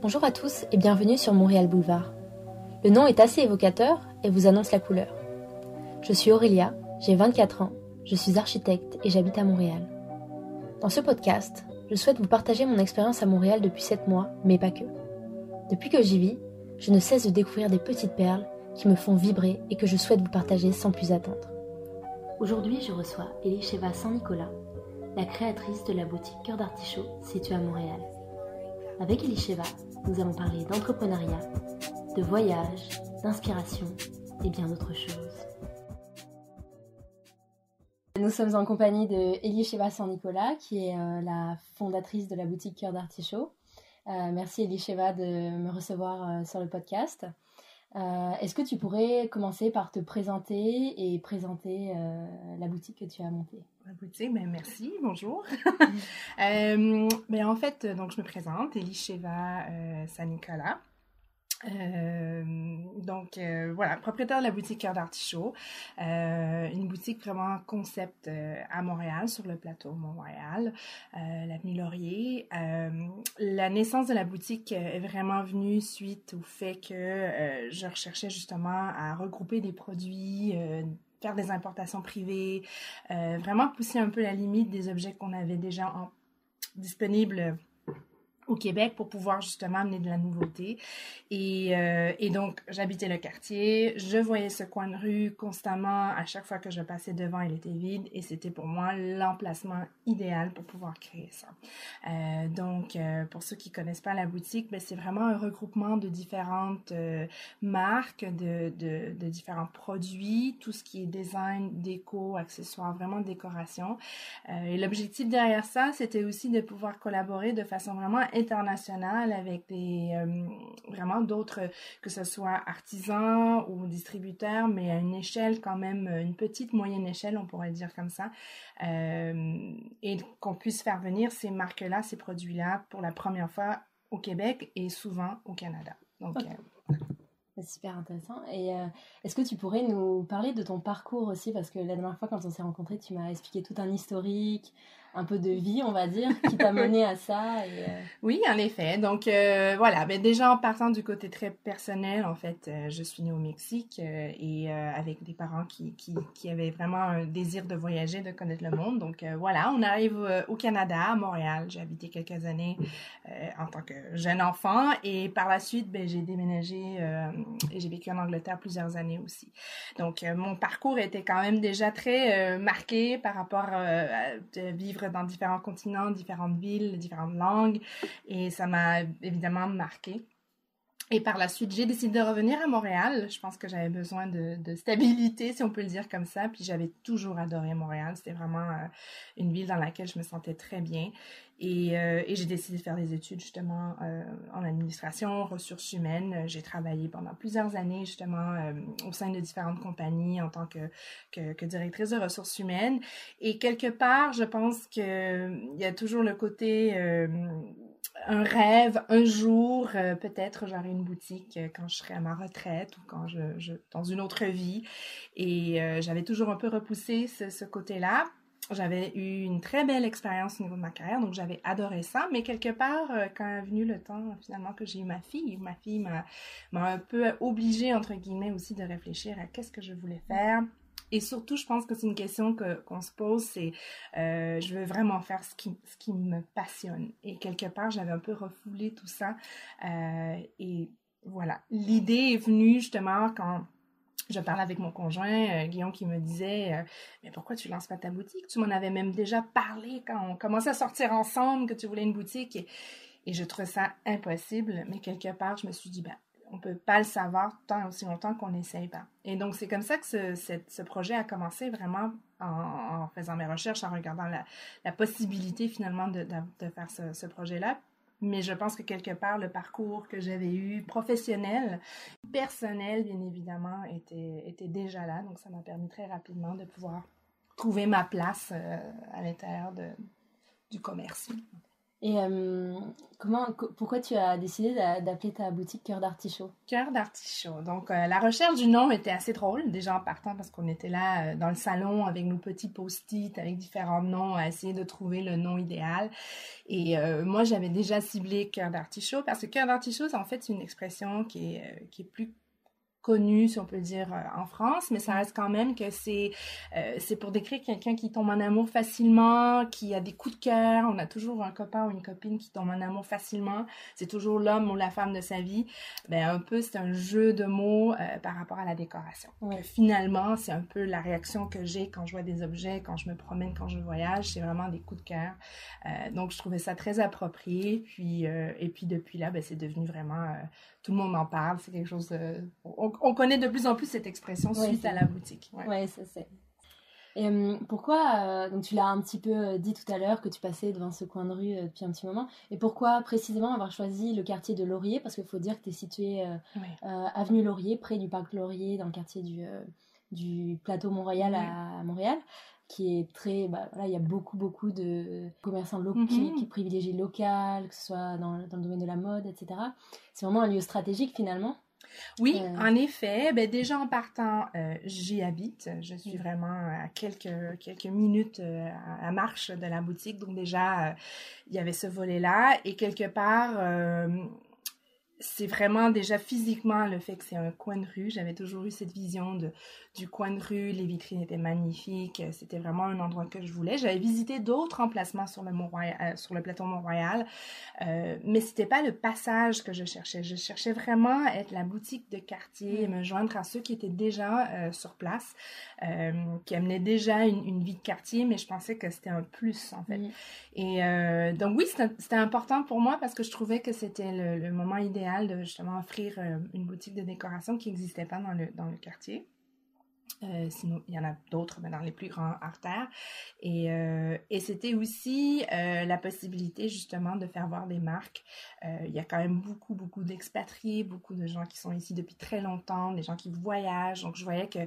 Bonjour à tous et bienvenue sur Montréal Boulevard. Le nom est assez évocateur et vous annonce la couleur. Je suis Aurélia, j'ai 24 ans, je suis architecte et j'habite à Montréal. Dans ce podcast, je souhaite vous partager mon expérience à Montréal depuis 7 mois, mais pas que. Depuis que j'y vis, je ne cesse de découvrir des petites perles qui me font vibrer et que je souhaite vous partager sans plus attendre. Aujourd'hui, je reçois Elisheva Saint-Nicolas, la créatrice de la boutique Cœur d'Artichaut située à Montréal. Avec Elisheva, nous allons parler d'entrepreneuriat, de voyage, d'inspiration et bien d'autres choses. Nous sommes en compagnie de Elisheva Saint-Nicolas, qui est euh, la fondatrice de la boutique Cœur d'Artichaut. Euh, merci Elisheva de me recevoir euh, sur le podcast. Est-ce que tu pourrais commencer par te présenter et présenter la boutique que tu as montée? La boutique, ben merci, bonjour. ben en fait, donc je me présente, Elisheva Saint-Nicolas. Euh, donc euh, voilà, propriétaire de la boutique Cœur d'Artichaut, euh, une boutique vraiment concept à Montréal, sur le plateau Montréal, l'avenue Laurier. la naissance de la boutique est vraiment venue suite au fait que je recherchais justement à regrouper des produits faire des importations privées, vraiment pousser un peu la limite des objets qu'on avait déjà en, disponibles au Québec pour pouvoir justement amener de la nouveauté. Et, euh, et donc, j'habitais le quartier, je voyais ce coin de rue constamment, à chaque fois que je passais devant, il était vide et c'était pour moi l'emplacement idéal pour pouvoir créer ça. Euh, donc, euh, pour ceux qui connaissent pas la boutique, ben, c'est vraiment un regroupement de différentes marques, de, de, différents produits, tout ce qui est design, déco, accessoires, vraiment décoration. Et l'objectif derrière ça, c'était aussi de pouvoir collaborer de façon vraiment international avec des euh, vraiment d'autres, que ce soit artisans ou distributeurs, mais à une échelle quand même, une petite moyenne échelle, on pourrait dire comme ça, euh, et qu'on puisse faire venir ces marques-là, ces produits-là pour la première fois au Québec et souvent au Canada. Donc, euh, c'est super intéressant. Et est-ce que tu pourrais nous parler de ton parcours aussi? Parce que la dernière fois, quand on s'est rencontrés, tu m'as expliqué tout un historique, un peu de vie, on va dire, qui t'a mené à ça. Et, euh, Oui, en effet. Donc euh, voilà, ben, déjà en partant du côté très personnel, en fait, euh, je suis née au Mexique et avec des parents qui, qui, qui, avaient vraiment un désir de voyager, de connaître le monde. Donc voilà, on arrive au Canada, à Montréal. J'ai habité quelques années en tant que jeune enfant et par la suite, ben, j'ai déménagé et j'ai vécu en Angleterre plusieurs années aussi. Donc mon parcours était quand même déjà très marqué par rapport à vivre dans différents continents, différentes villes, différentes langues, et ça m'a évidemment marqué. Et par la suite, j'ai décidé de revenir à Montréal. Je pense que j'avais besoin de, de, stabilité, si on peut le dire comme ça. Puis j'avais toujours adoré Montréal. C'était vraiment euh, une ville dans laquelle je me sentais très bien. Et, euh, et j'ai décidé de faire des études justement euh, en administration, ressources humaines. J'ai travaillé pendant plusieurs années justement au sein de différentes compagnies en tant que, que, que, directrice de ressources humaines. Et quelque part, je pense qu'il y a toujours le côté un rêve, un jour, euh, peut-être j'aurai une boutique euh, quand je serai à ma retraite ou quand je, je dans une autre vie. Et euh, j'avais toujours un peu repoussé ce, ce côté-là. J'avais eu une très belle expérience au niveau de ma carrière, donc j'avais adoré ça. Mais quelque part, quand est venu le temps finalement que j'ai eu ma fille, ma fille m'a un peu obligée, entre guillemets, aussi de réfléchir à qu'est-ce que je voulais faire et surtout, je pense que c'est une question qu'on se pose, c'est euh, je veux vraiment faire ce qui, ce qui me passionne. Et quelque part, j'avais un peu refoulé tout ça. Euh, et voilà, l'idée est venue justement quand je parlais avec mon conjoint, euh, Guillaume, qui me disait euh, Mais pourquoi tu lances pas ta boutique Tu m'en avais même déjà parlé quand on commençait à sortir ensemble que tu voulais une boutique. Et, je trouvais ça impossible. Mais quelque part, je me suis dit ben, on peut pas le savoir tant aussi longtemps qu'on n'essaye pas. Et donc, c'est comme ça que ce, projet a commencé vraiment en, faisant mes recherches, en regardant la, possibilité finalement de, faire ce, ce projet-là. Mais je pense que quelque part, le parcours que j'avais eu professionnel, personnel, bien évidemment, était, déjà là. Donc, ça m'a permis très rapidement de pouvoir trouver ma place euh, à l'intérieur du commerce. Et euh, comment, pourquoi tu as décidé d'appeler ta boutique Cœur d'artichaut? Cœur d'artichaut. Donc, euh, la recherche du nom était assez drôle, déjà en partant parce qu'on était là euh, dans le salon avec nos petits post-it, avec différents noms, à essayer de trouver le nom idéal. Et moi, j'avais déjà ciblé Cœur d'artichaut parce que Cœur d'artichaut, en fait, une expression qui est, qui est plus connu, si on peut dire, euh, en France, mais ça reste quand même que c'est euh, c'est pour décrire quelqu'un qui tombe en amour facilement, qui a des coups de cœur. On a toujours un copain ou une copine qui tombe en amour facilement. C'est toujours l'homme ou la femme de sa vie. Ben, un peu, c'est un jeu de mots euh, par rapport à la décoration. finalement, c'est un peu la réaction que j'ai quand je vois des objets, quand je me promène, quand je voyage. C'est vraiment des coups de cœur. donc, je trouvais ça très approprié. Puis, et puis, depuis là, ben, c'est devenu vraiment tout le monde en parle. C'est quelque chose. on, connaît de plus en plus cette expression suite à la boutique. Oui, ouais ça c'est. Et hum, pourquoi, euh, donc tu l'as un petit peu euh, dit tout à l'heure que tu passais devant ce coin de rue euh, depuis un petit moment, et pourquoi précisément avoir choisi le quartier de Laurier? Parce qu'il faut dire que tu es situé avenue Laurier, près du parc Laurier, dans le quartier du, du plateau Mont-Royal à Montréal qui est très. Bah, voilà, il y a beaucoup, beaucoup de commerçants locaux qui, mhm. qui, privilégient local, que ce soit dans, dans, le domaine de la mode, etc. C'est vraiment un lieu stratégique finalement. Oui, euh, en effet. Ben, déjà en partant, euh, j'y habite. Je suis vraiment à quelques, quelques minutes euh, à, marche de la boutique. Donc déjà, il y avait ce volet-là. Et quelque part, c'est vraiment déjà physiquement le fait que c'est un coin de rue. J'avais toujours eu cette vision de, du coin de rue. Les vitrines étaient magnifiques. C'était vraiment un endroit que je voulais. J'avais visité d'autres emplacements sur le, Mont euh, sur le plateau Mont-Royal, euh, mais c'était pas le passage que je cherchais. Je cherchais vraiment à être la boutique de quartier, mm. me joindre à ceux qui étaient déjà euh, sur place, euh, qui amenaient déjà une, une, vie de quartier, mais je pensais que c'était un plus en fait. Et donc oui, c'était important pour moi parce que je trouvais que c'était le, le moment idéal de justement offrir euh, une boutique de décoration qui n'existait pas dans le, dans le quartier. Euh, sinon, il y en a d'autres, mais dans les plus grands artères. Et, euh, et c'était aussi la possibilité justement de faire voir des marques. il y a quand même beaucoup, beaucoup d'expatriés, beaucoup de gens qui sont ici depuis très longtemps, des gens qui voyagent. Donc, je voyais que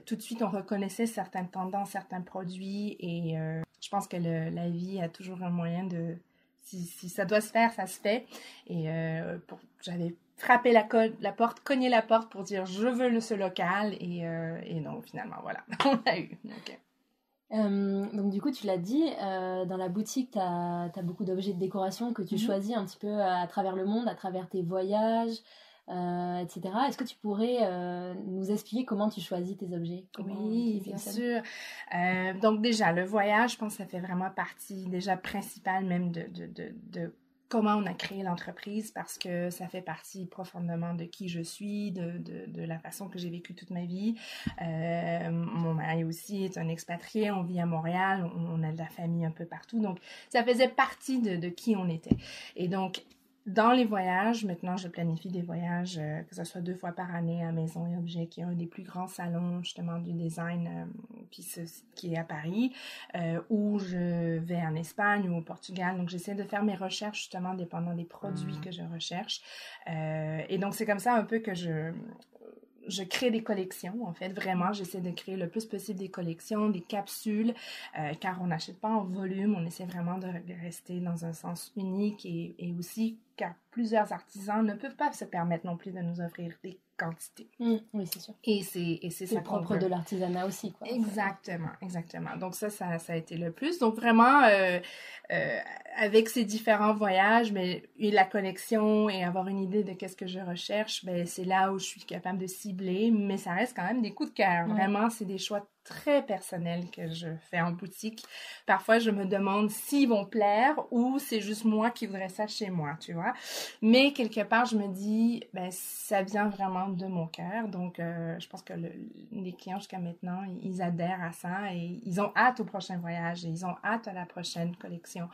tout de suite, on reconnaissait certaines tendances, certains produits. Et je pense que la vie a toujours un moyen de, si, ça doit se faire, ça se fait. Et euh, j'avais frappé la, la porte, cogné la porte pour dire je veux le, ce local. Et, euh, et non, finalement, voilà, on l'a eu. Euh, donc du coup, tu l'as dit, dans la boutique, tu as, beaucoup d'objets de décoration que tu mm-hmm. choisis un petit peu à, travers le monde, à travers tes voyages, euh, etc. Est-ce que tu pourrais euh, nous expliquer comment tu choisis tes objets? Oui, bien sûr. Euh, donc déjà, le voyage, je pense que ça fait vraiment partie déjà principale même de, de, de, de comment on a créé l'entreprise parce que ça fait partie profondément de qui je suis, de, de, de la façon que j'ai vécu toute ma vie. Euh, mon mari aussi est un expatrié, on vit à Montréal, on, a de la famille un peu partout, donc ça faisait partie de, de qui on était. Et donc, dans les voyages, maintenant, je planifie des voyages, euh, que ce soit deux fois par année à Maison et Objets, qui est un des plus grands salons justement du design, euh, puis qui est à Paris, euh, ou je vais en Espagne ou au Portugal. Donc, j'essaie de faire mes recherches justement dépendant des produits mmh. que je recherche. et donc, c'est comme ça un peu que je je crée des collections, en fait. Vraiment, j'essaie de créer le plus possible des collections, des capsules, car on n'achète pas en volume. On essaie vraiment de rester dans un sens unique et, et aussi car plusieurs artisans ne peuvent pas se permettre non plus de nous offrir des quantités. Mmh, oui, c'est sûr. Et c'est et c'est ça propre de l'artisanat aussi, quoi. Exactement, exactement. Donc ça, ça, ça a été le plus. Donc vraiment, euh, euh, avec ces différents voyages, mais la connexion et avoir une idée de qu'est-ce que je recherche, ben c'est là où je suis capable de cibler. Mais ça reste quand même des coups de cœur. Vraiment, c'est des choix très personnel que je fais en boutique. Parfois, je me demande s'ils vont plaire ou c'est juste moi qui voudrais ça chez moi, tu vois. Mais quelque part, je me dis, ben, ça vient vraiment de mon cœur. Donc, euh, je pense que les clients jusqu'à maintenant, ils adhèrent à ça et ils ont hâte au prochain voyage et ils ont hâte à la prochaine collection.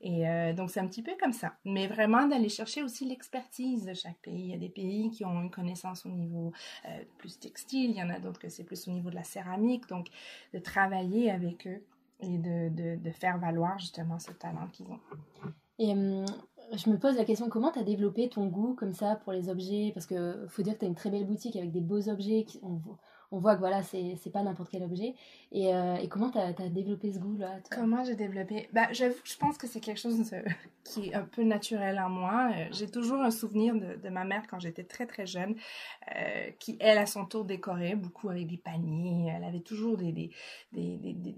Et euh, donc, c'est un petit peu comme ça. Mais vraiment d'aller chercher aussi l'expertise de chaque pays. Il y a des pays qui ont une connaissance au niveau euh, plus textile, il y en a d'autres que c'est plus au niveau de la céramique. De travailler avec eux et de, faire valoir justement ce talent qu'ils ont. Et hum, je me pose la question, comment tu as développé ton goût comme ça pour les objets? Parce que faut dire que tu as une très belle boutique avec des beaux objets. Qui, on voit que voilà, c'est pas n'importe quel objet. Et, euh, et comment tu as, développé ce goût-là Comment j'ai développé? Bah, J'avoue je pense que c'est quelque chose qui est un peu naturel en moi. Euh, j'ai toujours un souvenir de, ma mère quand j'étais très très jeune, euh, qui elle à son tour décorait beaucoup avec des paniers. Elle avait toujours des, des, des, des,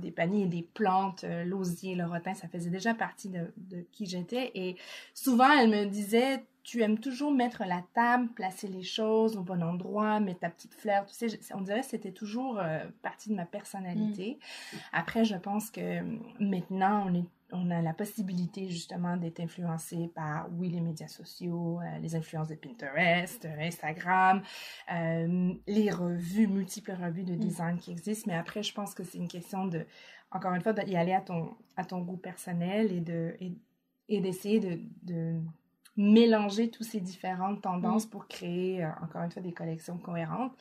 des, paniers, des plantes, l'osier, le rotin, ça faisait déjà partie de qui j'étais. Et souvent elle me disait tu aimes toujours mettre la table, placer les choses au bon endroit, mettre ta petite fleur. Tu sais, on dirait que c'était toujours euh, partie de ma personnalité. Mm. Après, je pense que maintenant, on, est, on a la possibilité justement d'être influencé par, oui, les médias sociaux, euh, les influences de Pinterest, Instagram, euh, les revues, multiples revues de mm. design qui existent. Mais après, je pense que c'est une question de, encore une fois, d'y aller à ton, à ton goût personnel et de... Et, et d'essayer de, de mélanger toutes ces différentes tendances mm. pour créer, euh, encore une fois, des collections cohérentes.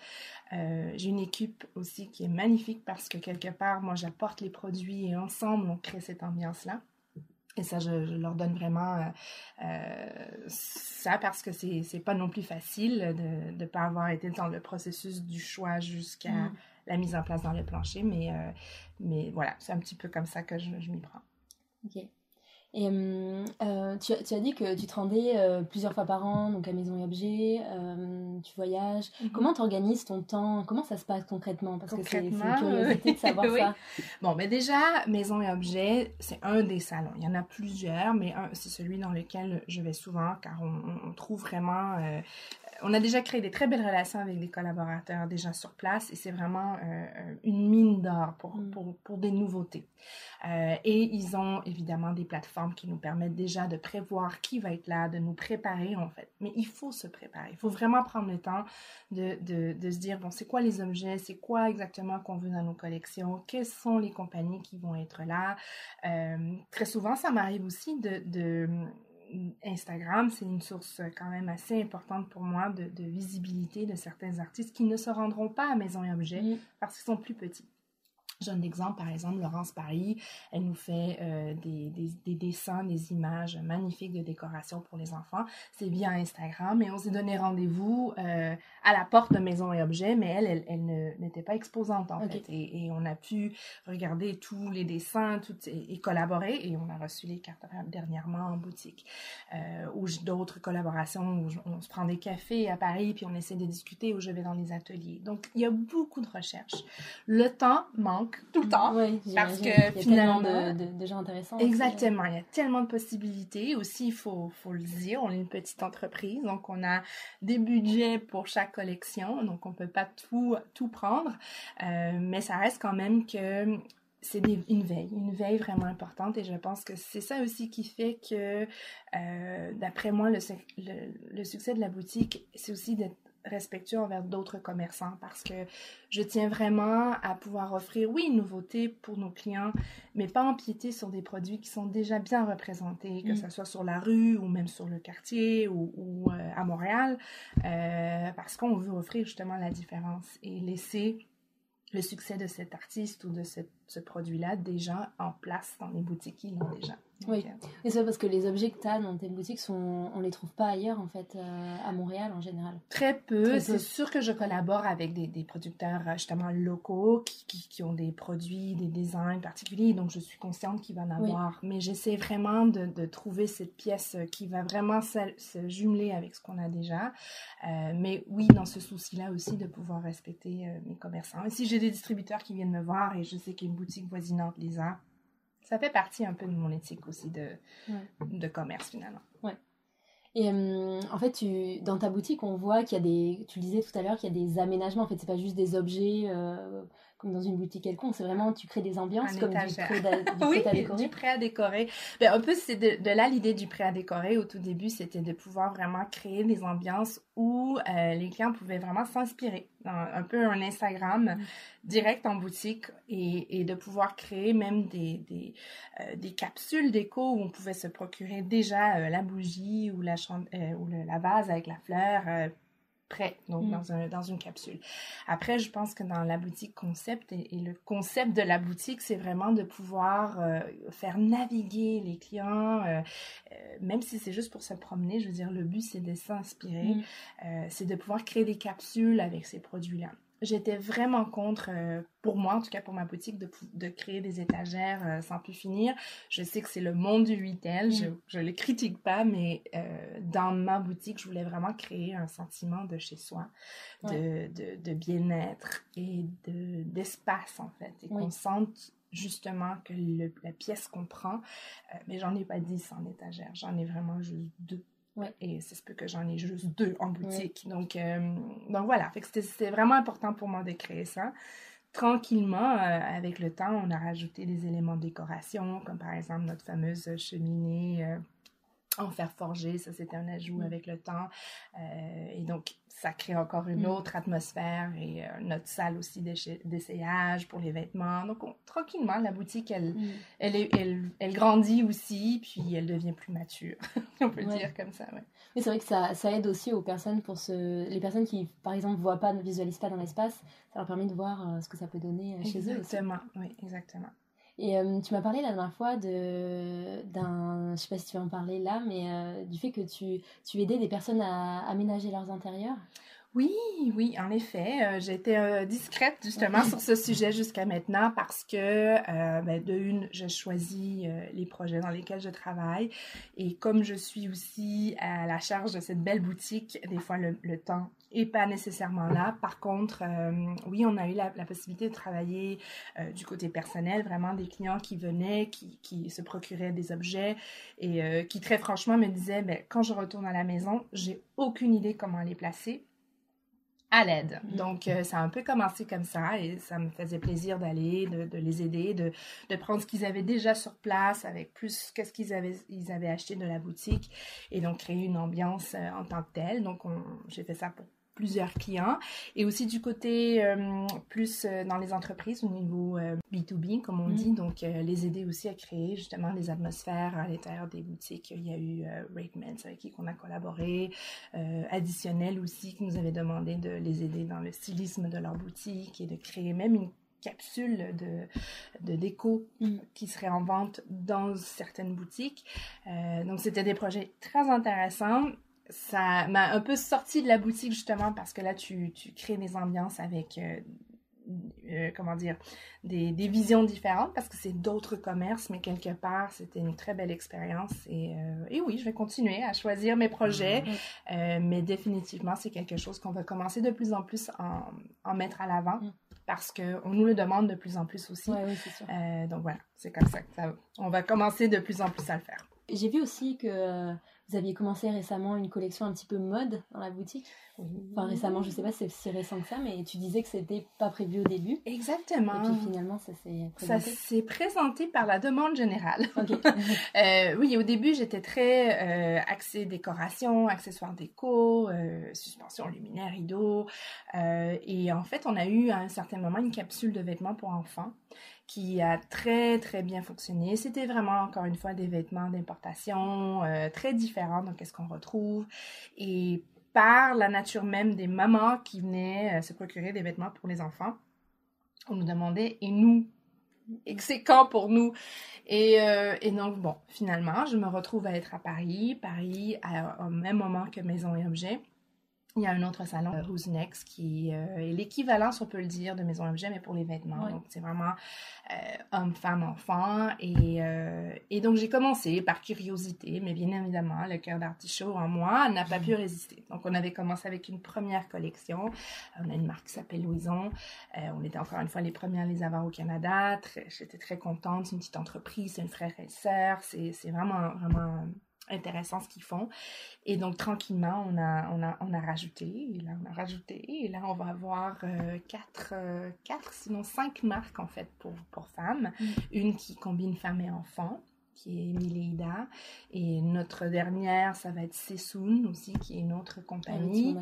Euh, j'ai une équipe aussi qui est magnifique parce que quelque part, moi, j'apporte les produits et ensemble, on crée cette ambiance-là. Et ça, je, leur donne vraiment euh, ça parce que c'est pas non plus facile de ne pas avoir été dans le processus du choix jusqu'à mm. la mise en place dans le plancher. Mais, mais voilà, c'est un petit peu comme ça que je, je m'y prends. Ok. Et hum, euh, tu, tu, as dit que tu te rendais euh, plusieurs fois par an, donc à Maison et Objet, euh, tu voyages. Mhm. Comment tu organises ton temps? Comment ça se passe concrètement? Parce que c'est une curiosité de savoir ça. Bon, mais déjà, Maison et Objet, c'est un des salons. Il y en a plusieurs, mais c'est celui dans lequel je vais souvent, car on, on trouve vraiment on a déjà créé des très belles relations avec les collaborateurs déjà sur place et c'est vraiment euh, une mine d'or pour, mm. pour, pour, des nouveautés. Euh, et ils ont évidemment des plateformes qui nous permettent déjà de prévoir qui va être là, de nous préparer en fait. Mais il faut se préparer. Il faut vraiment prendre le temps de, de, de se dire, bon, c'est quoi les objets, c'est quoi exactement qu'on veut dans nos collections, quelles sont les compagnies qui vont être là? Euh, très souvent, ça m'arrive aussi de, de Instagram, c'est une source quand même assez importante pour moi de, visibilité de certains artistes qui ne se rendront pas à Maison et Objets parce qu'ils sont plus petits. J'ai un exemple, par exemple, Laurence Paris, elle nous fait euh, des, des, dessins, des images magnifiques de décoration pour les enfants. C'est via Instagram et on s'est donné rendez-vous euh, à la porte de Maison et Objets, mais elle, elle, n'était pas exposante en fait. Et, on a pu regarder tous les dessins tout, et, collaborer et on a reçu les cartes dernièrement en boutique. Euh, ou d'autres collaborations où on se prend des cafés à Paris puis on essaie de discuter ou je vais dans les ateliers. Donc il y a beaucoup de recherches. Le temps manque tout le temps. parce que finalement. de, de, gens intéressants. Exactement. il y a tellement de possibilités. Aussi, il faut, faut le dire, on est une petite entreprise, donc on a des budgets pour chaque collection, donc on peut pas tout, tout prendre. Euh, mais ça reste quand même que c'est une veille, une veille vraiment importante et je pense que c'est ça aussi qui fait que, euh, d'après moi, le, le, succès de la boutique, c'est aussi d'être respectueux envers d'autres commerçants parce que je tiens vraiment à pouvoir offrir, oui, une nouveauté pour nos clients, mais pas empiéter sur des produits qui sont déjà bien représentés, que mm. ce soit sur la rue ou même sur le quartier ou, euh, à Montréal, euh, parce qu'on veut offrir justement la différence et laisser le succès de cet artiste ou de ce produit-là déjà en place dans les boutiques qui l'ont déjà. Oui, euh, et c'est parce que les objets que tu as dans tes boutiques, sont, on les trouve pas ailleurs, en fait, euh, à Montréal en général. Très peu. C'est sûr que je collabore avec des, des producteurs euh, justement locaux qui, qui, ont des produits, des designs particuliers, donc je suis consciente qu'il va en avoir. Mais j'essaie vraiment de, de, trouver cette pièce qui va vraiment se, se jumeler avec ce qu'on a déjà. mais oui, dans ce souci-là aussi de pouvoir respecter mes commerçants. Et si j'ai des distributeurs qui viennent me voir et je sais qu'une boutique voisinante les a, ça fait partie un peu de mon éthique aussi de, de commerce finalement. Ouais. Et euh, en fait, tu, dans ta boutique, on voit qu'il y a des. Tu disais tout à l'heure qu'il y a des aménagements. En fait, c'est pas juste des objets euh, comme dans une boutique quelconque. C'est vraiment, tu crées des ambiances comme du prêt, à, décorer. du prêt à décorer. Ben, un peu, c'est de, de, là l'idée du prêt à décorer. Au tout début, c'était de pouvoir vraiment créer des ambiances où euh, les clients pouvaient vraiment s'inspirer. Un peu un Instagram mm. direct en boutique et, et, de pouvoir créer même des, des, euh, des capsules déco où on pouvait se procurer déjà euh, la bougie ou la, ou le, la vase avec la fleur prêt, donc mm. dans, un, dans une capsule. Après, je pense que dans la boutique concept, et, le concept de la boutique, c'est vraiment de pouvoir euh, faire naviguer les clients, euh, euh, même si c'est juste pour se promener, je veux dire, le but, c'est de s'inspirer, mm. c'est de pouvoir créer des capsules avec ces produits-là. J'étais vraiment contre, euh, pour moi en tout cas pour ma boutique, de, de créer des étagères euh, sans plus finir. Je sais que c'est le monde du retail, je ne le critique pas, mais euh, dans ma boutique, je voulais vraiment créer un sentiment de chez soi, de, de, de bien-être et d'espace en fait, et qu'on sente justement que le, la pièce qu'on prend, mais j'en ai pas 10 en étagère, j'en ai vraiment juste deux. Et c'est ce que j'en ai juste deux en boutique. Donc, euh, donc voilà, c'était vraiment important pour moi de créer ça. Tranquillement, euh, avec le temps, on a rajouté des éléments de décoration, comme par exemple notre fameuse cheminée euh, en fer forgé, ça c'était un ajout mm. avec le temps. Euh, et donc, ça crée encore une mm. autre atmosphère et euh, notre salle aussi d'essayage pour les vêtements. Donc, tranquillement, la boutique, elle, mm. elle, est, elle, elle, grandit aussi, puis elle devient plus mature, on peut dire comme ça. Ouais. Mais c'est vrai que ça, ça, aide aussi aux personnes, pour ce... les personnes qui, par exemple, ne voient pas, ne visualisent pas dans l'espace, ça leur permet de voir euh, ce que ça peut donner chez eux. Exactement, oui, exactement. Et euh, tu m'as parlé la dernière fois de, d'un, je sais pas si tu vas en parler là, mais euh, du fait que tu, tu aidais des personnes à aménager leurs intérieurs. Oui, oui, en effet. Euh, j'ai été euh, discrète justement sur ce sujet jusqu'à maintenant parce que, euh, ben, de une, je choisis les projets dans lesquels je travaille et comme je suis aussi à la charge de cette belle boutique, des fois le, temps est pas nécessairement là. Par contre, oui, on a eu la, possibilité de travailler du côté personnel, vraiment des clients qui venaient, qui, qui se procuraient des objets et qui très franchement me disaient, ben, quand je retourne à la maison, j'ai aucune idée comment les placer à l'aide. Mm. Donc, euh, ça a un peu commencé comme ça et ça me faisait plaisir d'aller, de, les aider, de, de prendre ce qu'ils avaient déjà sur place avec plus qu'est-ce qu'ils avaient, ils avaient acheté de la boutique et donc créer une ambiance euh, en tant que telle. Donc, j'ai fait ça pour plusieurs clients et aussi du côté euh, plus euh, dans les entreprises au niveau B2B euh, comme on mm. dit donc les aider aussi à créer justement des atmosphères à l'intérieur des boutiques il y a eu Ratemans avec qui on a collaboré additionnel aussi qui nous avait demandé de les aider dans le stylisme de leur boutique et de créer même une capsule de, de déco mm. qui serait en vente dans certaines boutiques. donc, c'était des projets très intéressants ça m'a un peu sorti de la boutique justement parce que là, tu, tu crées des ambiances avec, euh, euh, comment dire, des, des, visions différentes parce que c'est d'autres commerces, mais quelque part, c'était une très belle expérience. Et, euh, et, oui, je vais continuer à choisir mes projets, mm. mais définitivement, c'est quelque chose qu'on va commencer de plus en plus en, en mettre à l'avant. Mm. Parce qu'on nous le demande de plus en plus aussi. oui, sûr. donc voilà, c'est comme ça que ça, on va commencer de plus en plus à le faire. J'ai vu aussi que vous aviez commencé récemment une collection un petit peu mode dans la boutique. Enfin, récemment, je sais pas si c'est si récent que ça, mais tu disais que c'était pas prévu au début. Exactement. Et puis finalement, ça s'est présenté. Ça s'est présenté par la demande générale. euh, oui, au début, j'étais très euh, axée décoration, accessoires déco, euh, suspension luminaire, rideau. Euh, et en fait, on a eu à un certain moment une capsule de vêtements pour enfants qui a très très bien fonctionné. C'était vraiment encore une fois des vêtements d'importation euh, très différents donc qu'est-ce qu'on retrouve. Et par la nature même des mamans qui venaient euh, se procurer des vêtements pour les enfants, on nous demandait et nous? C'est quand pour nous et, euh, et, donc bon finalement je me retrouve à être à Paris. Paris au même moment que Maison et Objets il y a un autre salon, Who's Next, qui euh, est l'équivalent, si on peut le dire, de Maison Objet, mais pour les vêtements. Donc, c'est vraiment euh, homme, femme, enfant. Et, euh, et donc, j'ai commencé par curiosité, mais bien évidemment, le cœur d'artichaut en moi n'a pas pu résister. Donc, on avait commencé avec une première collection. On a une marque qui s'appelle Louison. on était encore une fois les premières à les avoir au Canada. J'étais très contente. C'est une petite entreprise, c'est une frère et sœur. C'est vraiment, vraiment intéressant ce qu'ils font. Et donc, tranquillement, on a, on a, on a rajouté, et là, on a rajouté, et là, on va avoir euh, quatre, euh, quatre, sinon cinq marques, en fait, pour, pour femmes. Mm. Une qui combine femmes et enfants qui est Mileida. Et notre dernière, ça va être Sessoun aussi, qui est une autre compagnie,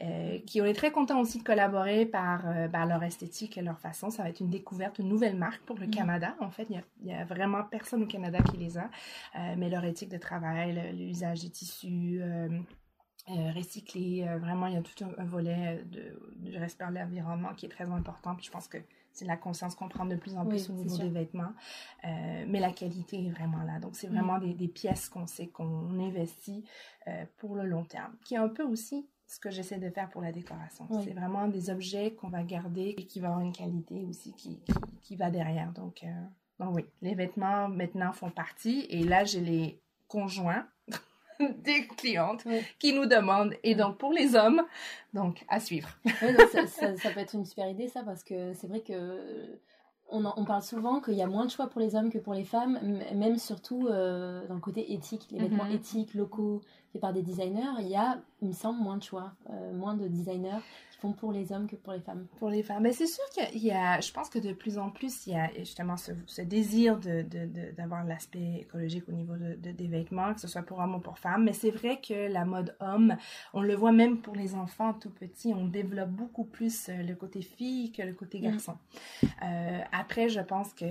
euh, qui on est très content aussi de collaborer par, euh, leur esthétique et leur façon. Ça va être une découverte, une nouvelle marque pour le mm. Canada. En fait, il n'y a, vraiment personne au Canada qui les a, euh, mais leur éthique de travail, l'usage des tissus. recyclés, vraiment il y a tout un, volet de, de respect de l'environnement qui est très important. Puis je pense que c'est la conscience qu'on prend de plus en plus au niveau des vêtements. Euh, mais la qualité est vraiment là. Donc, c'est vraiment mm. des, pièces qu'on sait qu'on investit euh, pour le long terme, qui est un peu aussi ce que j'essaie de faire pour la décoration. C'est vraiment des objets qu'on va garder et qui vont avoir une qualité aussi qui, qui, va derrière. Donc, euh, donc oui, les vêtements maintenant font partie. Et là, j'ai les conjoints des clientes qui nous demandent. Et donc, pour les hommes, donc, à suivre. ça, ça, peut être une super idée, ça, parce que c'est vrai que on, on, parle souvent qu'il y a moins de choix pour les hommes que pour les femmes, même surtout euh, dans le côté éthique, les vêtements mm-hmm. éthiques, locaux, faits par des designers, il y a, il me semble, moins de choix, euh, moins de designers pour les hommes que pour les femmes. Pour les femmes. Mais c'est sûr qu'il y a, je pense que de plus en plus, il y a justement ce, désir d'avoir de, de, l'aspect écologique au niveau de, des vêtements, que ce soit pour hommes ou pour femmes. Mais c'est vrai que la mode homme, on le voit même pour les enfants tout petits, on développe beaucoup plus euh, le côté fille que le côté mm. garçon. Euh, après, je pense que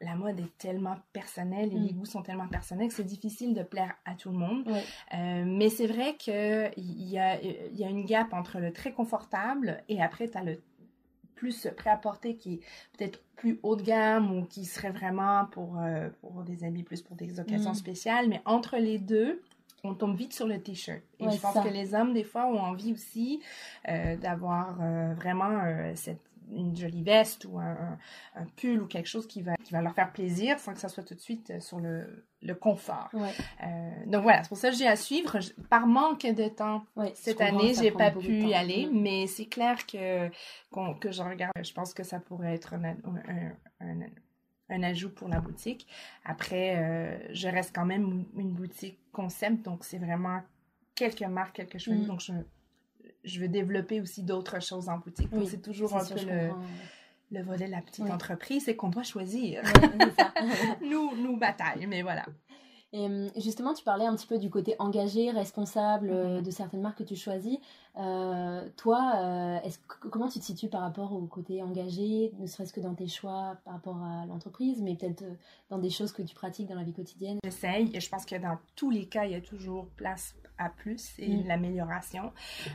la mode est tellement personnelle et les mm. goûts sont tellement personnels que c'est difficile de plaire à tout le monde. Euh, mais c'est vrai qu'il y a, y a une gap entre le très confortable et après, tu as le plus prêt à porter qui est peut-être plus haut de gamme ou qui serait vraiment pour, euh, pour des habits plus pour des occasions mm. spéciales. Mais entre les deux, on tombe vite sur le t-shirt. Et je pense que les hommes, des fois, ont envie aussi euh, d'avoir euh, vraiment cette une jolie veste ou un, un, pull ou quelque chose qui va, qui va leur faire plaisir sans que ça soit tout de suite euh, sur le, le confort. Euh, donc voilà, c'est pour ça que j'ai à suivre. par manque de temps, cette année, j'ai pas pu y aller, mm. mais c'est clair que, que je regarde. Je pense que ça pourrait être un, un, un ajout pour la boutique. Après, euh, je reste quand même une boutique concept, donc c'est vraiment quelques marques, quelque chose. Donc, je, je veux développer aussi d'autres choses en boutique. c'est toujours un peu le, le, volet de la petite entreprise, c'est qu'on doit choisir. nous, nous bataille, mais voilà. Et justement, tu parlais un petit peu du côté engagé, responsable euh, mm-hmm. de certaines marques que tu choisis. Euh, toi, euh, comment tu te situes par rapport au côté engagé, ne serait-ce que dans tes choix par rapport à l'entreprise, mais peut-être dans des choses que tu pratiques dans la vie quotidienne? J'essaye et je pense que dans tous les cas, il y a toujours place à plus et mm. l'amélioration.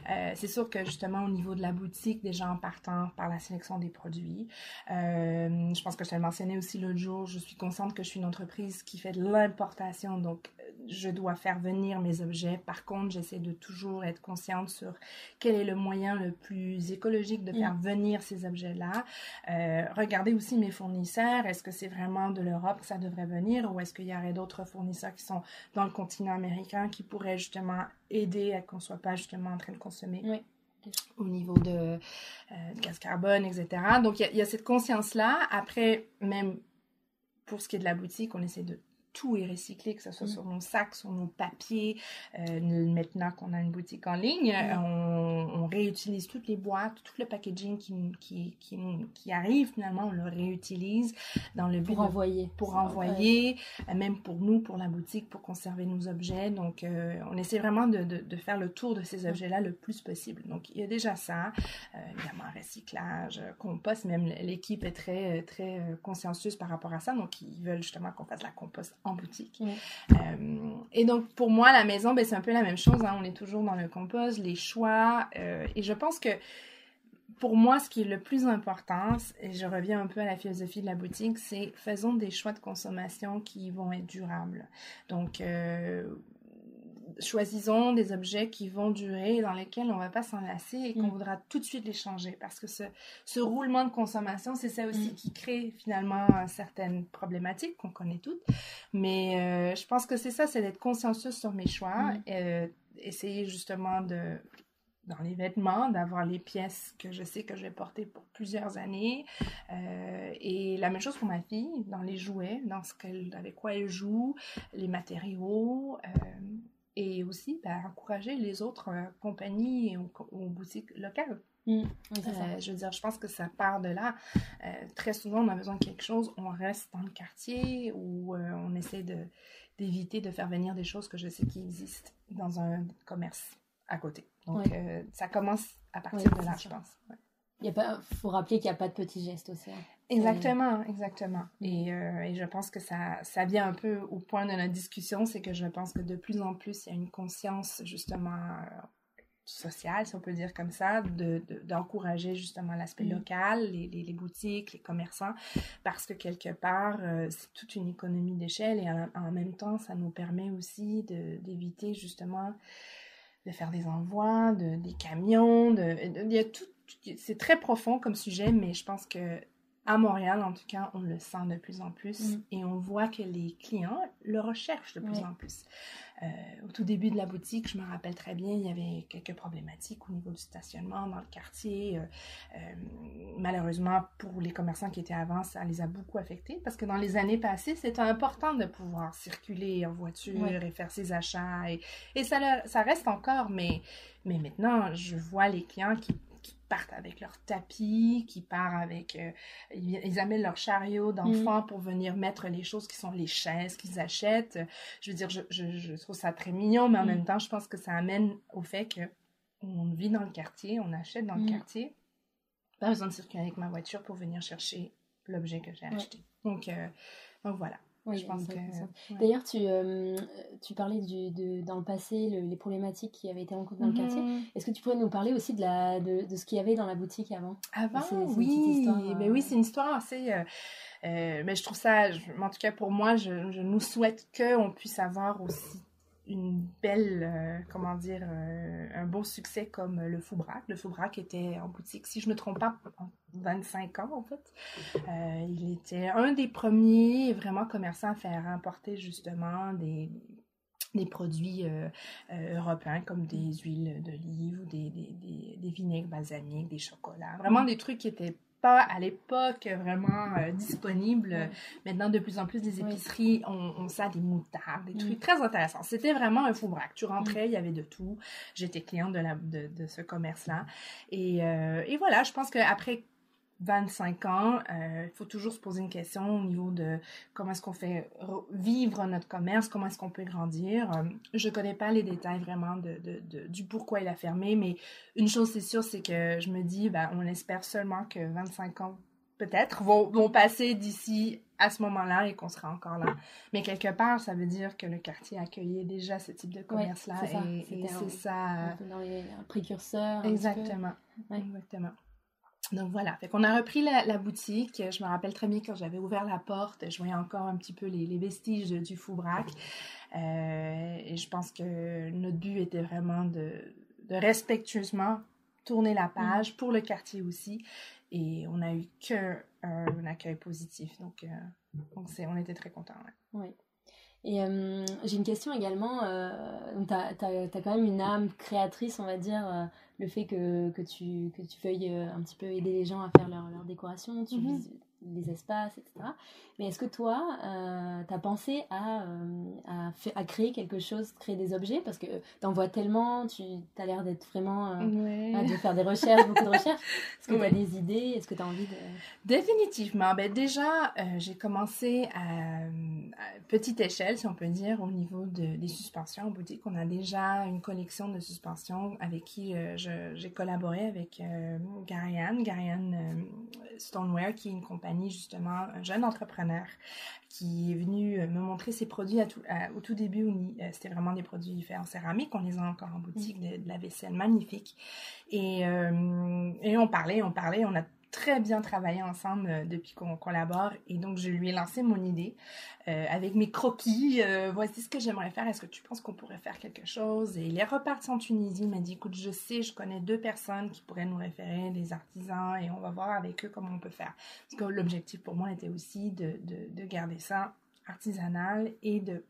Euh, c'est sûr que justement au niveau de la boutique, déjà en partant par la sélection des produits, je pense que je te le mentionnais aussi l'autre jour, je suis consciente que je suis une entreprise qui fait de l'importation, donc je dois faire venir mes objets. Par contre, j'essaie de toujours être consciente sur quel est le moyen le plus écologique de mm. faire venir ces objets-là. Euh, regardez aussi mes fournisseurs. Est-ce que c'est vraiment de l'Europe que ça devrait venir ou est-ce qu'il y aurait d'autres fournisseurs qui sont dans le continent américain qui pourraient justement aider à qu'on soit pas justement en train de consommer au niveau de, euh, gaz carbone, etc. Donc, il y, y, a cette conscience-là. Après, même pour ce qui est de la boutique, on essaie de tout est recyclé, que ce soit mm. sur nos sacs, sur nos papiers. Euh, maintenant qu'on a une boutique en ligne, mm. on, réutilise toutes les boîtes, tout le packaging qui, qui, qui, qui, arrive finalement, on le réutilise dans le but pour envoyer. Pour envoyer, euh, même pour nous, pour la boutique, pour conserver nos objets. Donc, euh, on essaie vraiment de, de, de, faire le tour de ces mm. objets-là le plus possible. Donc, il y a déjà ça. évidemment, recyclage, compost. Même l'équipe est très, très consciencieuse par rapport à ça. Donc, ils veulent justement qu'on fasse la compost en boutique. Euh, et donc, pour moi, la maison, ben, c'est un peu la même chose. Hein. On est toujours dans le compost, les choix. Euh, et je pense que pour moi, ce qui est le plus important, et je reviens un peu à la philosophie de la boutique, c'est faisons des choix de consommation qui vont être durables. Donc, euh, choisissons des objets qui vont durer, dans lesquels on ne va pas s'enlacer et qu'on mm. voudra tout de suite les changer. Parce que ce, ce roulement de consommation, c'est ça aussi mm. qui crée finalement certaines problématiques qu'on connaît toutes. Mais euh, je pense que c'est ça, c'est d'être consciencieux sur mes choix, mm. euh, essayer justement de dans les vêtements, d'avoir les pièces que je sais que je vais porter pour plusieurs années. Euh, et la même chose pour ma fille, dans les jouets, dans ce qu'elle, avec quoi elle joue, les matériaux et aussi ben, encourager les autres euh, compagnies ou, boutiques locales. Mmh. Euh, je veux dire, je pense que ça part de là. Euh, très souvent, on a besoin de quelque chose, on reste dans le quartier ou on essaie de, d'éviter de faire venir des choses que je sais qui existent dans un commerce à côté. Donc, ça commence à partir de là, je pense. Il faut rappeler qu'il n'y a pas de petits gestes aussi. Hein. Exactement, exactement. Et, euh, et, je pense que ça, ça vient un peu au point de notre discussion, c'est que je pense que de plus en plus, il y a une conscience justement euh, sociale, si on peut dire comme ça, d'encourager de, justement l'aspect mm. local, les, les, boutiques, les commerçants, parce que quelque part, euh, c'est toute une économie d'échelle et en, en, même temps, ça nous permet aussi d'éviter justement de faire des envois, de, des camions, de, il y a tout, c'est très profond comme sujet, mais je pense que à Montréal, en tout cas, on le sent de plus en plus mm. et on voit que les clients le recherchent de plus en plus. Euh, au tout début de la boutique, je me rappelle très bien, il y avait quelques problématiques au niveau du stationnement dans le quartier. Euh, euh, malheureusement, pour les commerçants qui étaient avant, ça les a beaucoup affectés parce que dans les années passées, c'était important de pouvoir circuler en voiture et faire ses achats et, et ça, ça reste encore, mais, mais maintenant, je vois les clients qui partent avec leur tapis, qui partent avec... Euh, ils, amènent leur chariot d'enfants mm. pour venir mettre les choses qui sont les chaises qu'ils achètent. Je veux dire, je, je, trouve ça très mignon, mais en mm. même temps, je pense que ça amène au fait que on vit dans le quartier, on achète dans le mm. quartier. Pas besoin de circuler avec ma voiture pour venir chercher l'objet que j'ai acheté. Donc, euh, donc voilà. Oui, je pense. D'ailleurs, tu, euh, tu parlais du, de, dans le passé, les problématiques qui avaient été rencontrées dans le quartier. Mhm. Est-ce que tu pourrais nous parler aussi de, la, de, de ce qu'il y avait dans la boutique avant? Avant, oui. mais oui, euh, c'est une histoire assez... Euh, mais je trouve ça, en tout cas pour moi, je, je nous souhaite qu'on puisse avoir aussi une belle, euh, comment dire, euh, un beau succès comme le Foubrac. Le Foubrac était en boutique, si je ne me trompe pas, 25 ans en fait. Euh, il était un des premiers vraiment commerçants à faire importer justement des, des produits européens comme des huiles d'olive ou des, des, des, des, vinaigres balsamiques, des chocolats. Vraiment des trucs qui étaient pas à l'époque vraiment euh, disponible. Maintenant, de plus en plus, des épiceries ont, ont ça, des moutardes, des trucs très intéressants. C'était vraiment un fou braque. Tu rentrais, il y avait de tout. J'étais cliente de, la, de, de ce commerce-là. Et, euh, et voilà, je pense qu'après 25 ans, euh, il faut toujours se poser une question au niveau de comment est-ce qu'on fait vivre notre commerce, comment est-ce qu'on peut grandir. Euh, je ne connais pas les détails vraiment de, de, du pourquoi il a fermé, mais une chose c'est sûr, c'est que je me dis, ben, on espère seulement que 25 ans peut-être vont, vont passer d'ici à ce moment-là et qu'on sera encore là. Mais quelque part, ça veut dire que le quartier accueillait déjà ce type de commerce-là. et c'est ça. Dans les précurseurs. Exactement. Exactement. Donc voilà, fait qu'on a repris la, boutique. Je me rappelle très bien quand j'avais ouvert la porte, je voyais encore un petit peu les, vestiges du Foubrac. Euh, et je pense que notre but était vraiment de, respectueusement tourner la page pour le quartier aussi. Et on a eu qu'un un accueil positif. Donc, euh, donc on était très contents. Oui. Et euh, j'ai une question également. tu as, quand même une âme créatrice, on va dire le fait que, que, tu, que tu veuilles euh, un petit peu aider les gens à faire leur, leur décoration, tu mhm les espaces, etc. Mais est-ce que toi, euh, tu as pensé à, euh, à, à, créer quelque chose, créer des objets? Parce que tu en vois tellement, tu as l'air d'être vraiment. Euh, de faire des recherches, beaucoup de recherches. Est-ce que tu as des idées? Est-ce que tu as envie de. Définitivement. Ben, déjà, j'ai commencé à, petite échelle, si on peut dire, au niveau de, des suspensions en boutique. On a déjà une collection de suspensions avec qui j'ai collaboré avec Garianne, Garianne Stoneware, qui est une compagnie justement, un jeune entrepreneur qui est venu euh, me montrer ses produits à tout, au tout début. Euh, c'était vraiment des produits faits en céramique. On les a encore en boutique, mm. de, la vaisselle magnifique. Et, euh, et on parlait, on parlait, on a très bien travaillé ensemble euh, depuis qu'on collabore et donc je lui ai lancé mon idée euh, avec mes croquis. Euh, voici ce que j'aimerais faire. Est-ce que tu penses qu'on pourrait faire quelque chose? Et il est reparti en Tunisie. Il m'a dit, écoute, je sais, je connais deux personnes qui pourraient nous référer, des artisans, et on va voir avec eux comment on peut faire. Parce que l'objectif pour moi était aussi de, de, de garder ça artisanal et de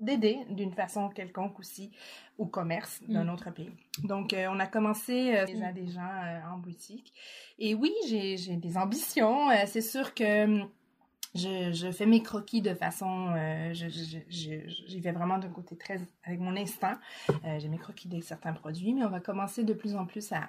d'aider d'une façon quelconque aussi au commerce d'un mm. autre pays. Donc, euh, on a commencé euh, déjà des gens euh, en boutique. Et oui, j'ai des ambitions. c'est sûr que hum, je, je, fais mes croquis de façon... J'y vais vraiment d'un côté très... avec mon instinct. j'ai mes croquis de certains produits, mais on va commencer de plus en plus à,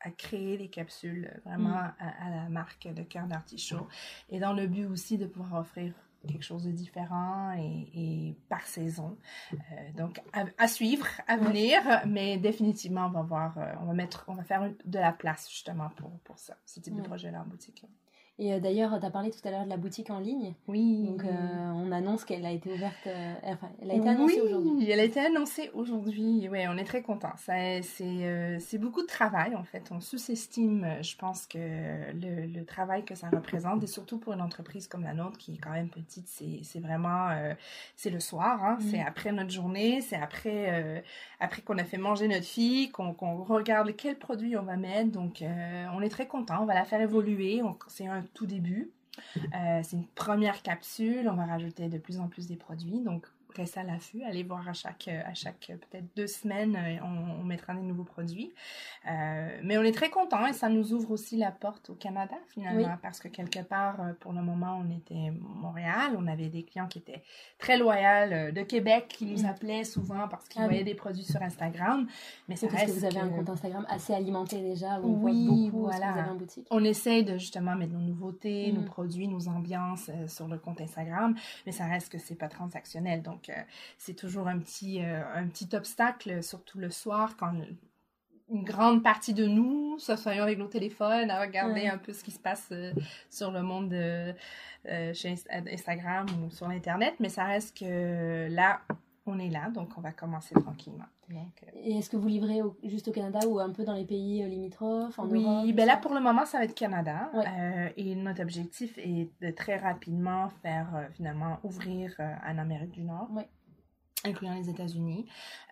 à créer des capsules vraiment mm. à, à, la marque de cœur d'artichaut et dans le but aussi de pouvoir offrir quelque chose de différent et, par saison. Euh, donc à, suivre, à venir, mais définitivement on va voir, euh, on va mettre, on va faire de la place justement pour, pour ça, ce type de projet-là en boutique. Et euh, d'ailleurs, tu as parlé tout à l'heure de la boutique en ligne. Oui. Donc, euh, on annonce qu'elle a été ouverte. euh, enfin, elle a été annoncée oui, aujourd'hui. elle a été annoncée aujourd'hui. Oui, on est très contents. C'est euh, beaucoup de travail, en fait. On sous-estime, je pense, que le, le travail que ça représente, et surtout pour une entreprise comme la nôtre, qui est quand même petite, c'est vraiment... c'est le soir, hein. Mm. c'est après notre journée, c'est après, après qu'on a fait manger notre fille, qu'on qu'on regarde quel produit on va mettre. Donc, on est très contents. On va la faire évoluer. C'est un tout début. Euh, c'est une première capsule. On va rajouter de plus en plus des produits. Donc, restez à l'affût. Allez voir à chaque, à chaque peut-être deux semaines, euh, on, on mettra des nouveaux produits. Euh, mais on est très contents et ça nous ouvre aussi la porte au Canada finalement. Oui. Parce que quelque part, euh, pour le moment, on était Montréal. On avait des clients qui étaient très loyaux de Québec qui nous Mm. appelaient souvent parce qu'ils Ah oui. voyaient des produits sur Instagram. Mais Oui, parce que vous avez un compte Instagram assez alimenté déjà, où on Oui, voit beaucoup ce que voilà. vous avez en boutique. On essaye de justement mettre nos nouveautés, nos Mhm. produits, nos ambiances euh, sur le compte Instagram, mais ça reste que c'est pas transactionnel. Donc, euh, c'est toujours un petit, euh, un petit obstacle, surtout le soir, quand une grande partie de nous s'assoyons avec nos téléphones à regarder Ouais. un peu ce qui se passe euh, sur le monde de, euh, chez Inst- Instagram ou sur Internet, mais ça reste que là, on est là, donc on va commencer tranquillement. Donc, Et est-ce que vous livrez au- juste au Canada ou un peu dans les pays euh, limitrophes, en oui, Europe ben là pour le moment ça va être Canada Ouais. Euh, et notre objectif est de très rapidement faire euh, finalement ouvrir euh, en Amérique du Nord. Ouais. incluant les États-Unis.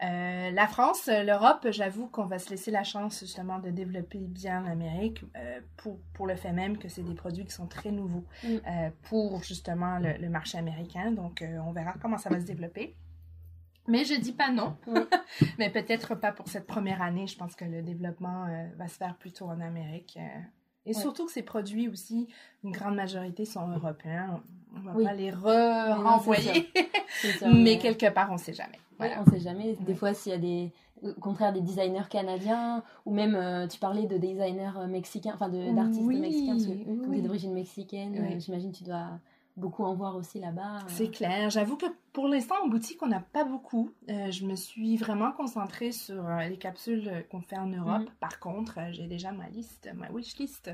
Euh, la France, l'Europe, j'avoue qu'on va se laisser la chance justement de développer bien l'Amérique euh, pour, pour le fait même que c'est des produits qui sont très nouveaux Mm. euh, pour justement le, le marché américain. Donc on verra comment ça va se développer. Mais je dis pas non. Oui. Mais peut-être pas pour cette première année. Je pense que le développement euh, va se faire plutôt en Amérique. euh. et surtout que ces produits aussi, une grande majorité sont européens. On va Oui. pas les ça, mais quelque part, on sait jamais. Voilà. on sait jamais. Des fois, s'il y a des, au contraire, des designers canadiens, ou même, euh, tu parlais de designers mexicains, enfin d'artistes Oui, mexicains, parce que oui, comme tu oui. es d'origine mexicaine, Oui. euh, j'imagine que tu dois beaucoup en voir aussi là-bas. euh. C'est clair. J'avoue que pour l'instant, en boutique, on n'a pas beaucoup. Euh, je me suis vraiment concentrée sur euh, les capsules qu'on fait en Europe. Mhm. Par contre, euh, j'ai déjà ma liste, ma wish list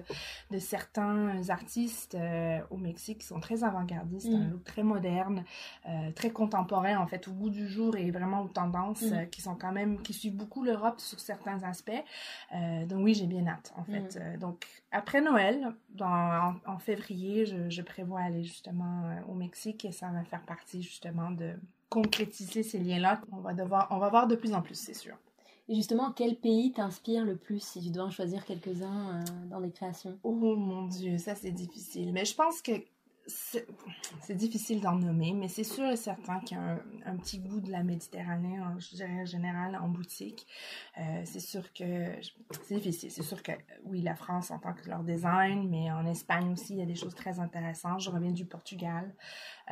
de certains artistes au Mexique qui sont très avant-gardistes, Mhm. un look très moderne, très contemporain en fait, au goût du jour et vraiment aux tendances Mhm. qui sont quand même, qui suivent beaucoup l'Europe sur certains aspects. Donc oui, j'ai bien hâte en fait. Euh, donc après Noël, dans, en, en février, je, je prévois aller justement au Mexique et ça va faire partie justement de concrétiser ces liens-là. On va devoir, on va voir de plus en plus, c'est sûr. Et justement, quel pays t'inspire le plus si tu dois en choisir quelques-uns euh, dans les créations? Oh mon Dieu, ça c'est difficile. Mais je pense que c'est c'est difficile d'en nommer, mais c'est sûr et certain qu'il y a un, un petit goût de la Méditerranée, en, je dirais en général, en boutique. Euh, c'est sûr que c'est difficile. C'est sûr que oui, la France en tant que leur design, mais en Espagne aussi, il y a des choses très intéressantes. Je reviens du Portugal.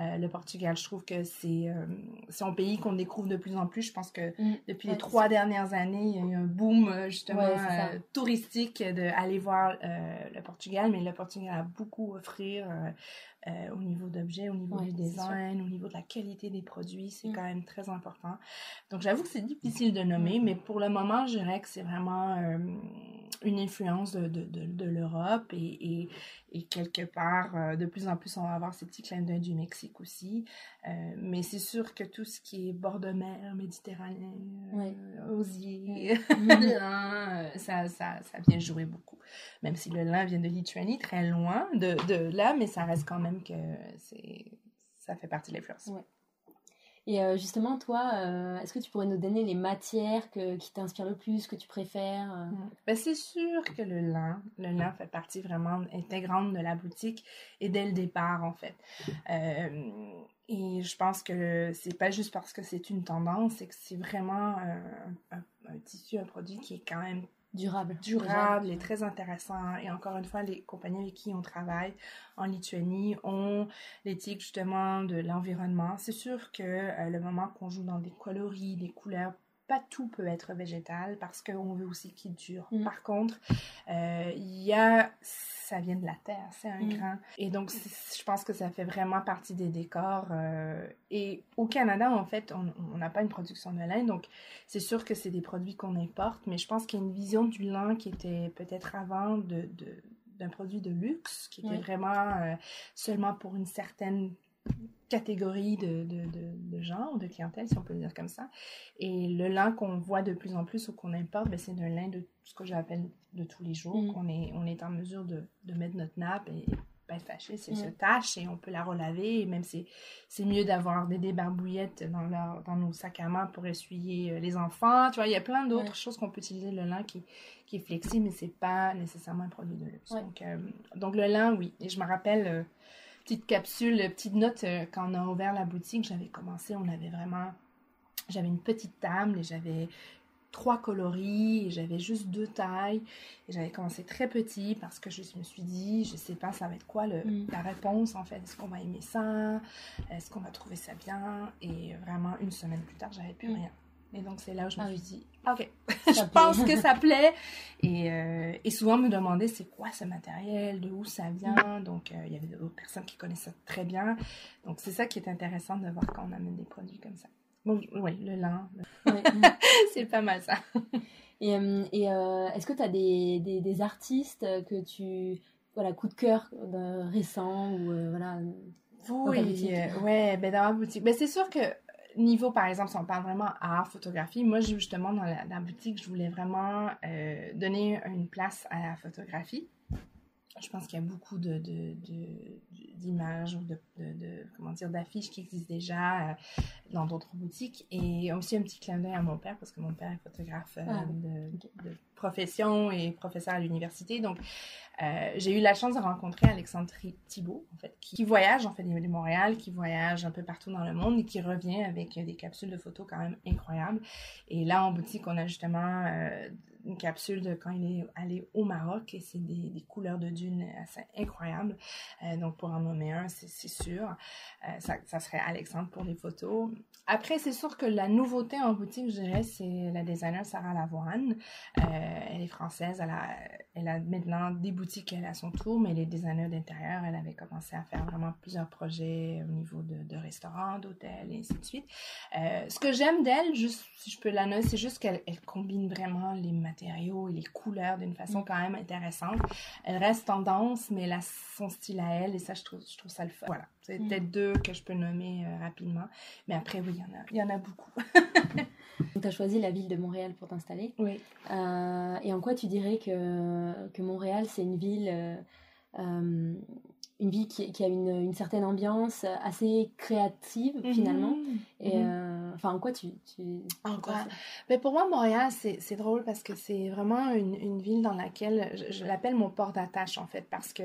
Euh, le Portugal, je trouve que c'est euh, c'est un pays qu'on découvre de plus en plus. Je pense que Mm. depuis Ouais, les trois dernières années, il y a eu un boom euh, justement Ouais, euh, touristique d'aller voir le Portugal, mais le Portugal a beaucoup à offrir au niveau d'objets, au niveau Ouais, du design, au niveau de la qualité des produits, c'est Mm. quand même très important. Donc j'avoue que c'est difficile de nommer, mais pour le moment, je dirais que c'est vraiment une influence de, de, de, de l'Europe et, et, et quelque part, euh, de plus en plus, on va avoir ces petits clins d'œil du Mexique aussi. Euh, mais c'est sûr que tout ce qui est bord de mer, Méditerranée, euh, Ouais. osier, Mhm. lin, euh, ça, ça, ça vient jouer beaucoup. Même si le lin vient de Lituanie, très loin de, de là, mais ça reste quand même que c'est ça fait partie de l'influence. Ouais. Et euh, justement, toi, euh, est-ce que tu pourrais nous donner les matières qui t'inspirent le plus, que tu préfères euh? Ben, c'est sûr que le lin, le lin fait partie vraiment intégrante de la boutique et dès le départ en fait. Et je pense que c'est pas juste parce que c'est une tendance, c'est que c'est vraiment un tissu, un produit qui est quand même Durable. durable et très intéressant. Et encore une fois, les compagnies avec qui on travaille en Lituanie ont l'éthique justement de l'environnement. C'est sûr que euh, le moment qu'on joue dans des coloris, des couleurs, pas tout peut être végétal parce qu'on veut aussi qu'il dure. Mm. Par contre, euh, il y a, ça vient de la terre, c'est un Mm. grain. Et donc, je pense que ça fait vraiment partie des décors. euh, et au Canada, en fait, on n'a pas une production de lin, donc c'est sûr que c'est des produits qu'on importe, mais je pense qu'il y a une vision du lin qui était peut-être avant de, de, d'un produit de luxe qui était vraiment euh, seulement pour une certaine catégorie de, de, de, gens ou de clientèle, si on peut le dire comme ça. Et le lin qu'on voit de plus en plus ou qu'on importe, ben, c'est un lin de ce que j'appelle de tous les jours, mm. qu'on est, on est en mesure de, mettre notre nappe et, pas être fâché c'est se tâche et on peut la relaver. Et même c'est, c'est mieux d'avoir des débarbouillettes dans, leur, dans nos sacs à main pour essuyer euh, les enfants. Tu vois, il y a plein d'autres choses qu'on peut utiliser le lin qui, qui est flexible, mais c'est pas nécessairement un produit de luxe. Donc, euh, donc le lin, oui. Et je me rappelle... Euh, petite capsule, petite note, euh, quand on a ouvert la boutique, j'avais commencé, on avait vraiment, j'avais une petite table et j'avais trois coloris et j'avais juste deux tailles. Et j'avais commencé très petit parce que je me suis dit je sais pas ça va être quoi le, mm. la réponse en fait. Est-ce qu'on va aimer ça? Est-ce qu'on va trouver ça bien? Et vraiment une semaine plus tard j'avais plus mm. rien et donc, c'est là où je me ah suis dit, OK, je pense que ça plaît. Et, euh, et souvent, me demander, c'est quoi ce matériel, de où ça vient? Donc, euh, il y avait d'autres personnes qui connaissaient ça très bien. Donc, c'est ça qui est intéressant de voir quand on amène des produits comme ça. Bon, oui, le lin. c'est pas mal ça. Et, euh, et est-ce que tu as des, des, des, artistes que tu. Voilà, coup de cœur récent ou voilà. Oui, ouais, ben dans la boutique. Ben c'est sûr que niveau, par exemple, si on parle vraiment art, photographie, moi, justement, dans la, boutique, je voulais vraiment euh, donner une place à la photographie. Je pense qu'il y a beaucoup de, d'images ou de, comment dire, d'affiches qui existent déjà euh, dans d'autres boutiques. Et aussi un petit clin d'œil à mon père, parce que mon père est photographe euh, ah, de, profession et professeur à l'université. Donc, euh, j'ai eu la chance de rencontrer Alexandre Thibault, en fait, qui, voyage en fait de Montréal, qui voyage un peu partout dans le monde et qui revient avec des capsules de photos quand même incroyables. Et là, en boutique, on a justement euh, une capsule de quand il est allé au Maroc et c'est des, couleurs de dunes assez incroyables. Euh, donc, pour en nommer un, c'est sûr. ça, ça, serait Alexandre pour les photos. Après, c'est sûr que la nouveauté en boutique, je dirais, c'est la designer Sarah Lavoine. elle est française, elle a, elle a maintenant des boutiques qu'elle a son tour, mais les designers d'intérieur, elle avait commencé à faire vraiment plusieurs projets au niveau de, restaurants, d'hôtels, et ainsi de suite. Euh, ce que j'aime d'elle, juste si je peux la c'est juste qu'elle elle combine vraiment les matériaux et les couleurs d'une façon quand même intéressante. Elle reste tendance, mais a son style à elle, et ça, je trouve, je trouve ça le fun. Voilà, c'est mm. peut-être deux que je peux nommer euh, rapidement, mais après, oui, il y en a, il y en a beaucoup. tu as choisi la ville de Montréal pour t'installer. Oui. Euh, et en quoi tu dirais que, que Montréal, c'est une ville euh, une vie qui, qui a une, une, certaine ambiance assez créative mhm. finalement. Et mhm. euh, enfin, en quoi tu. tu, en quoi Mais pour moi, Montréal, c'est drôle parce que c'est vraiment une, une, ville dans laquelle je, l'appelle mon port d'attache en fait, parce que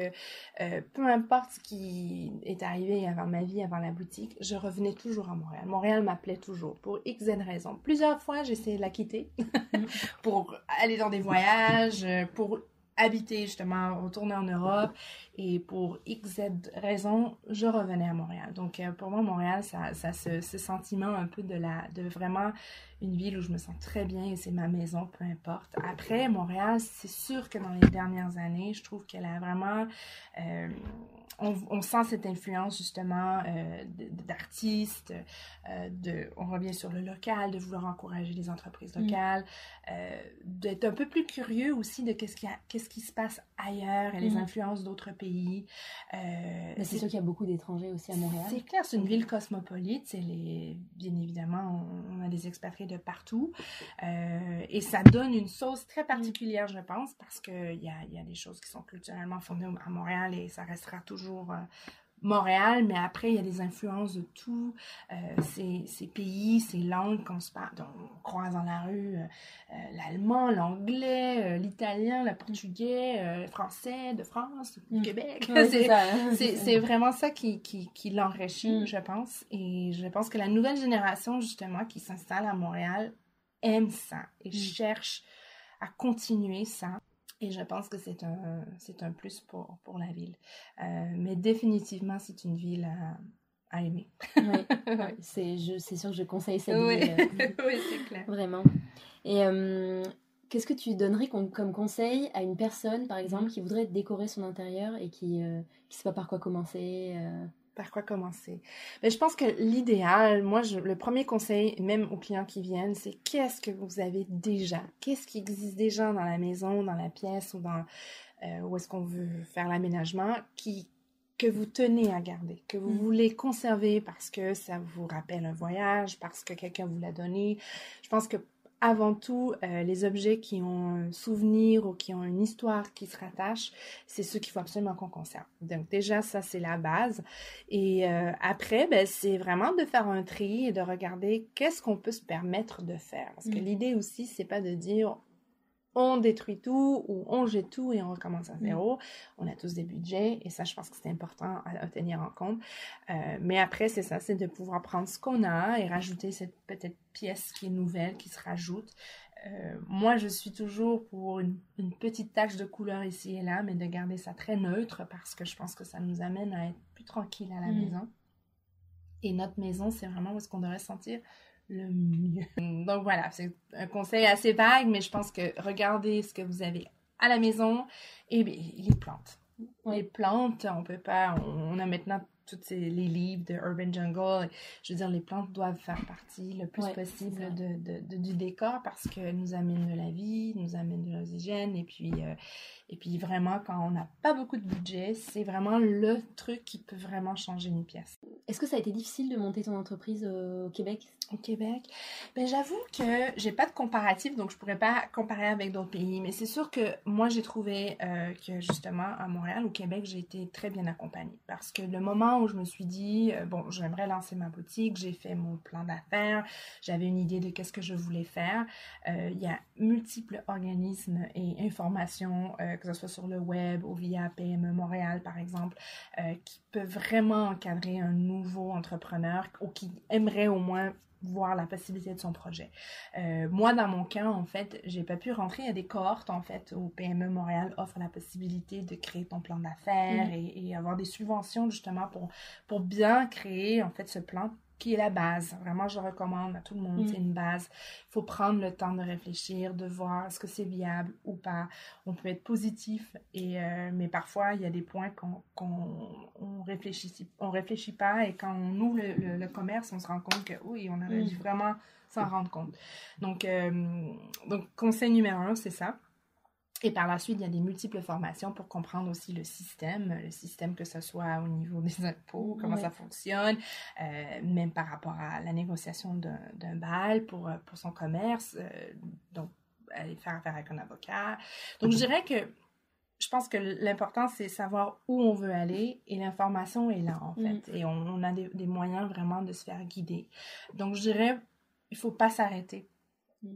euh, peu importe ce qui est arrivé avant ma vie, avant la boutique, je revenais toujours à Montréal. Montréal m'appelait toujours pour X, raisons. Plusieurs fois, j'ai essayé de la quitter mhm. pour aller dans des voyages, pour habiter justement, retourner en Europe et pour X, raisons, je revenais à Montréal. Donc euh, pour moi, Montréal, ça, ça ce, ce, sentiment un peu de la, de vraiment une ville où je me sens très bien et c'est ma maison, peu importe. Après, Montréal, c'est sûr que dans les dernières années, je trouve qu'elle a vraiment... Euh, on, sent cette influence justement euh, d'artistes, euh, de, on revient sur le local, de vouloir encourager les entreprises mm. locales, d'être un peu plus curieux aussi de qu'est-ce qui, qui se passe ailleurs et les mm. influences d'autres pays. C'est sûr qu'il y a beaucoup d'étrangers aussi à Montréal. C'est clair, c'est une ville cosmopolite. Les, bien évidemment, on, on a des expatriés de partout. Euh, et ça donne une sauce très particulière, je pense, parce qu'il y a, y a des choses qui sont culturellement fondées à Montréal et ça restera toujours euh, Montréal, mais après, il y a des influences de tous euh, ces, pays, ces langues qu'on se parle. on croise dans la rue l'allemand, l'anglais, l'italien, le portugais, le français de France, du mm. Québec. c'est vraiment ça qui, qui, qui l'enrichit, mm. je pense. Et je pense que la nouvelle génération, justement, qui s'installe à Montréal, aime ça et mm. cherche à continuer ça. Et je pense que c'est un, c'est un plus pour, pour la ville. Euh, mais définitivement, c'est une ville à, à aimer. oui, c'est, c'est sûr que je conseille cette ville. oui, c'est clair. Vraiment. Et euh, qu'est-ce que tu donnerais comme, comme, conseil à une personne, par exemple, qui voudrait décorer son intérieur et qui ne euh, sait pas par quoi commencer par quoi commencer Mais je pense que l'idéal, moi, je, le premier conseil, même aux clients qui viennent, c'est qu'est-ce que vous avez déjà? Qu'est-ce qui existe déjà dans la maison, dans la pièce ou dans où est-ce qu'on veut faire l'aménagement, qui que vous tenez à garder, que vous mm. voulez conserver parce que ça vous rappelle un voyage, parce que quelqu'un vous l'a donné? Je pense que avant tout, euh, les objets qui ont un souvenir ou qui ont une histoire qui se rattache, c'est ceux qu'il faut absolument qu'on conserve. Donc déjà, ça, c'est la base. Et euh, après, ben, c'est vraiment de faire un tri et de regarder qu'est-ce qu'on peut se permettre de faire. Parce que mm. l'idée aussi, c'est pas de dire on détruit tout ou on jette tout et on recommence à mm. zéro. On a tous des budgets et ça, je pense que c'est important à, tenir en compte. Euh, mais après, c'est ça, c'est de pouvoir prendre ce qu'on a et rajouter cette petite pièce qui est nouvelle, qui se rajoute. Euh, moi, je suis toujours pour une, petite tache de couleur ici et là, mais de garder ça très neutre parce que je pense que ça nous amène à être plus tranquille à la mm. maison. Et notre maison, c'est vraiment où est-ce qu'on devrait sentir le mieux. Donc voilà, c'est un conseil assez vague, mais je pense que regardez ce que vous avez à la maison et bien, les plantes. Les plantes, on peut pas, on a maintenant tous les livres de Urban Jungle. Je veux dire, les plantes doivent faire partie le plus possible de, de, du décor parce qu'elles nous amènent de la vie, nous amènent de l'oxygène. Et puis, euh, et puis vraiment, quand on n'a pas beaucoup de budget, c'est vraiment le truc qui peut vraiment changer une pièce. Est-ce que ça a été difficile de monter ton entreprise euh, au Québec? Au Québec? Ben, J'avoue que j'ai pas de comparatif, donc je pourrais pas comparer avec d'autres pays. Mais c'est sûr que moi, j'ai trouvé euh, que justement, à Montréal, au Québec, j'ai été très bien accompagnée. Parce que le moment où je me suis dit, euh, bon, j'aimerais lancer ma boutique, j'ai fait mon plan d'affaires, j'avais une idée de qu'est-ce que je voulais faire. Il y a multiples organismes et informations que ce soit sur le web ou via PME Montréal, par exemple, euh, qui peut vraiment encadrer un nouveau entrepreneur ou qui aimerait au moins voir la possibilité de son projet. Euh, moi, dans mon cas, en fait, j'ai pas pu rentrer. Il y a des cohortes, en fait, où PME Montréal offre la possibilité de créer ton plan d'affaires mm. et, et, avoir des subventions, justement, pour, pour bien créer, en fait, ce plan qui est la base. Vraiment, je recommande à tout le monde, mm. c'est une base. Il faut prendre le temps de réfléchir, de voir est-ce que c'est viable ou pas. On peut être positif, et, euh, mais parfois, il y a des points qu'on on réfléchit, on réfléchit pas et quand on ouvre le, commerce, on se rend compte que oui, on aurait mm. dû vraiment s'en rendre compte. Donc, euh, donc, conseil numéro un, c'est ça. Et par la suite, il y a des multiples formations pour comprendre aussi le système, le système que ce soit au niveau des impôts, comment ça fonctionne, euh, même par rapport à la négociation d'un bail pour, euh, pour son commerce, euh, donc aller faire affaire avec un avocat. Donc je dirais que je pense que l'important, c'est savoir où on veut aller et l'information est là, en mm. fait. Et on, a des, des, moyens vraiment de se faire guider. Donc je dirais, il faut pas s'arrêter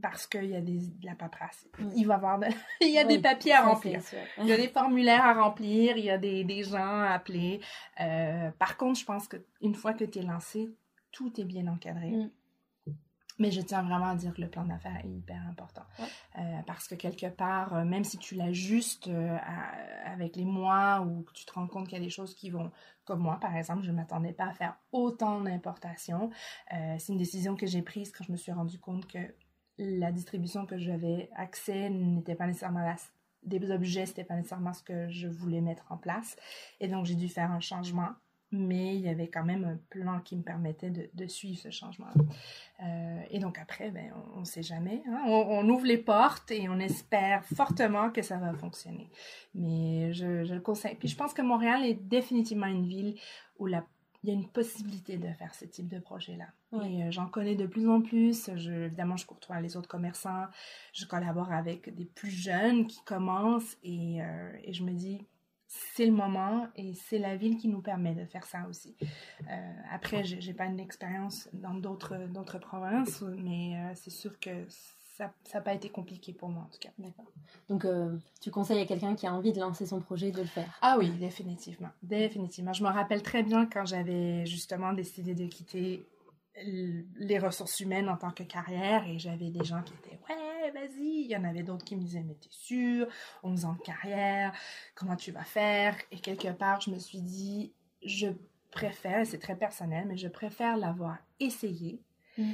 parce qu'il y a des, de la paperasse. Il va avoir il y a des papiers à remplir. Il y a des formulaires à remplir, il y a des, des gens à appeler. Euh, par contre, je pense qu'une fois que tu es lancé, tout est bien encadré. Mm. Mais je tiens vraiment à dire que le plan d'affaires est hyper important. Euh, parce que quelque part, euh, même si tu l'ajustes avec les mois ou que tu te rends compte qu'il y a des choses qui vont, comme moi par exemple, je ne m'attendais pas à faire autant d'importations. c'est une décision que j'ai prise quand je me suis rendu compte que la distribution que j'avais accès n'était pas nécessairement la, des objets, c'était pas nécessairement ce que je voulais mettre en place. Et donc, j'ai dû faire un changement, mais il y avait quand même un plan qui me permettait de, suivre ce changement. Euh, et donc, après, ben, on ne sait jamais. Hein. On, ouvre les portes et on espère fortement que ça va fonctionner. Mais je, je le conseille. Puis, je pense que Montréal est définitivement une ville où la il y a une possibilité de faire ce type de projet-là. Et euh, j'en connais de plus en plus. Je, évidemment, je côtoie les autres commerçants. Je collabore avec des plus jeunes qui commencent et, euh, et je me dis, c'est le moment et c'est la ville qui nous permet de faire ça aussi. Euh, après, j'ai pas une expérience dans d'autres d'autres provinces, mais c'est sûr que ça n'a pas été compliqué pour moi en tout cas. D'accord. Donc euh, tu conseilles à quelqu'un qui a envie de lancer son projet de le faire? Ah oui, définitivement. Définitivement. Je me rappelle très bien quand j'avais justement décidé de quitter les ressources humaines en tant que carrière et j'avais des gens qui étaient ouais vas-y il y en avait d'autres qui me disaient mais t'es sûr? 11 ans de carrière comment tu vas faire? Et quelque part je me suis dit je préfère c'est très personnel mais je préfère l'avoir essayé mm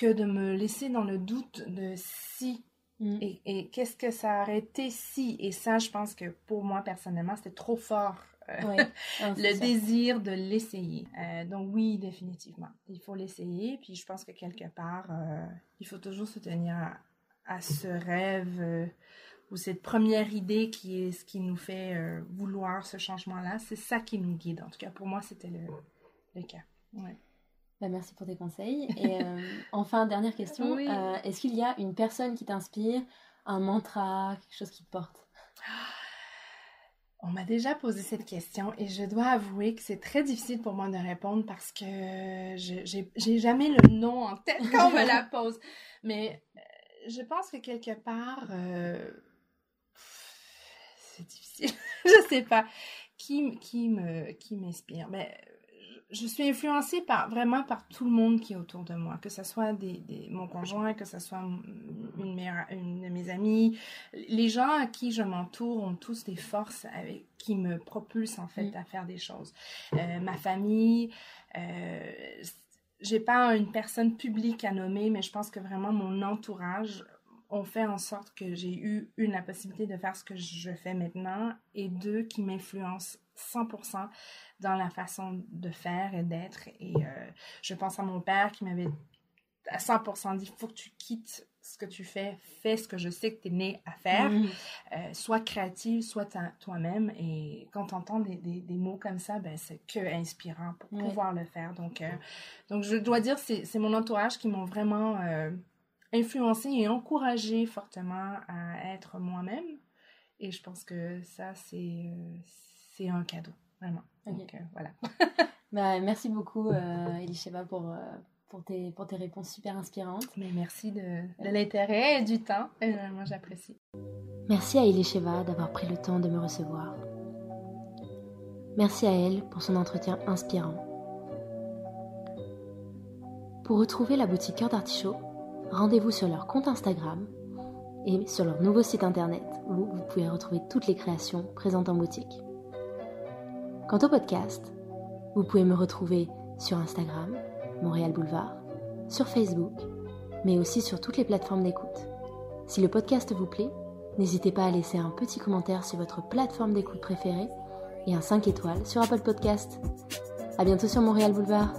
que de me laisser dans le doute de si mm. et, qu'est-ce que ça aurait été si. Et ça, je pense que pour moi, personnellement, c'était trop fort. Euh, le désir de l'essayer. Euh, donc oui, définitivement. Il faut l'essayer. Puis je pense que quelque part, euh, il faut toujours se tenir à, ce rêve ou cette première idée qui est ce qui nous fait vouloir ce changement-là, c'est ça qui nous guide. En tout cas, pour moi, c'était le, le, cas. Ouais. Bah, merci pour tes conseils. Et euh, enfin, dernière question. Euh, est-ce qu'il y a une personne qui t'inspire, un mantra, quelque chose qui te porte? On m'a déjà posé cette question et je dois avouer que c'est très difficile pour moi de répondre parce que je j'ai jamais le nom en tête quand on me la pose. Mais je pense que quelque part, c'est difficile. je sais pas qui, qui me qui m'inspire? Mais je suis influencée par vraiment par tout le monde qui est autour de moi, que ce soit des, des mon conjoint, que ce soit une, une de mes amies. Les gens à qui je m'entoure ont tous des forces avec, qui me propulsent en fait mm. à faire des choses. Euh, ma famille, euh, j'ai pas une personne publique à nommer, mais je pense que vraiment mon entourage ont fait en sorte que j'ai eu, une, la possibilité de faire ce que je fais maintenant et deux, qui m'influencent 100% dans la façon de faire et d'être. Et euh, je pense à mon père qui m'avait à 100% dit, faut que tu quittes ce que tu fais, fais ce que je sais que tu es né à faire, mm. euh, sois créative, sois toi-même. Et quand tu entends des, des, mots comme ça, ben, c'est que inspirant pour pouvoir le faire. Donc, euh, donc je dois dire, c'est mon entourage qui m'ont vraiment influencé et encouragé fortement à être moi-même. Et je pense que ça, c'est c'est un cadeau, vraiment. Donc, euh, voilà. bah, merci beaucoup, euh, Elisheba, pour, euh, pour, tes, pour tes réponses super inspirantes. Mais merci de, de l'intérêt et du temps. moi, j'apprécie. Merci à Elisheba d'avoir pris le temps de me recevoir. Merci à elle pour son entretien inspirant. Pour retrouver la boutique Cœur d'Artichaut, rendez-vous sur leur compte Instagram et sur leur nouveau site internet où vous pouvez retrouver toutes les créations présentes en boutique. Quant au podcast, vous pouvez me retrouver sur Instagram, Montréal Boulevard, sur Facebook, mais aussi sur toutes les plateformes d'écoute. Si le podcast vous plaît, n'hésitez pas à laisser un petit commentaire sur votre plateforme d'écoute préférée et un 5 étoiles sur Apple Podcast. À bientôt sur Montréal Boulevard.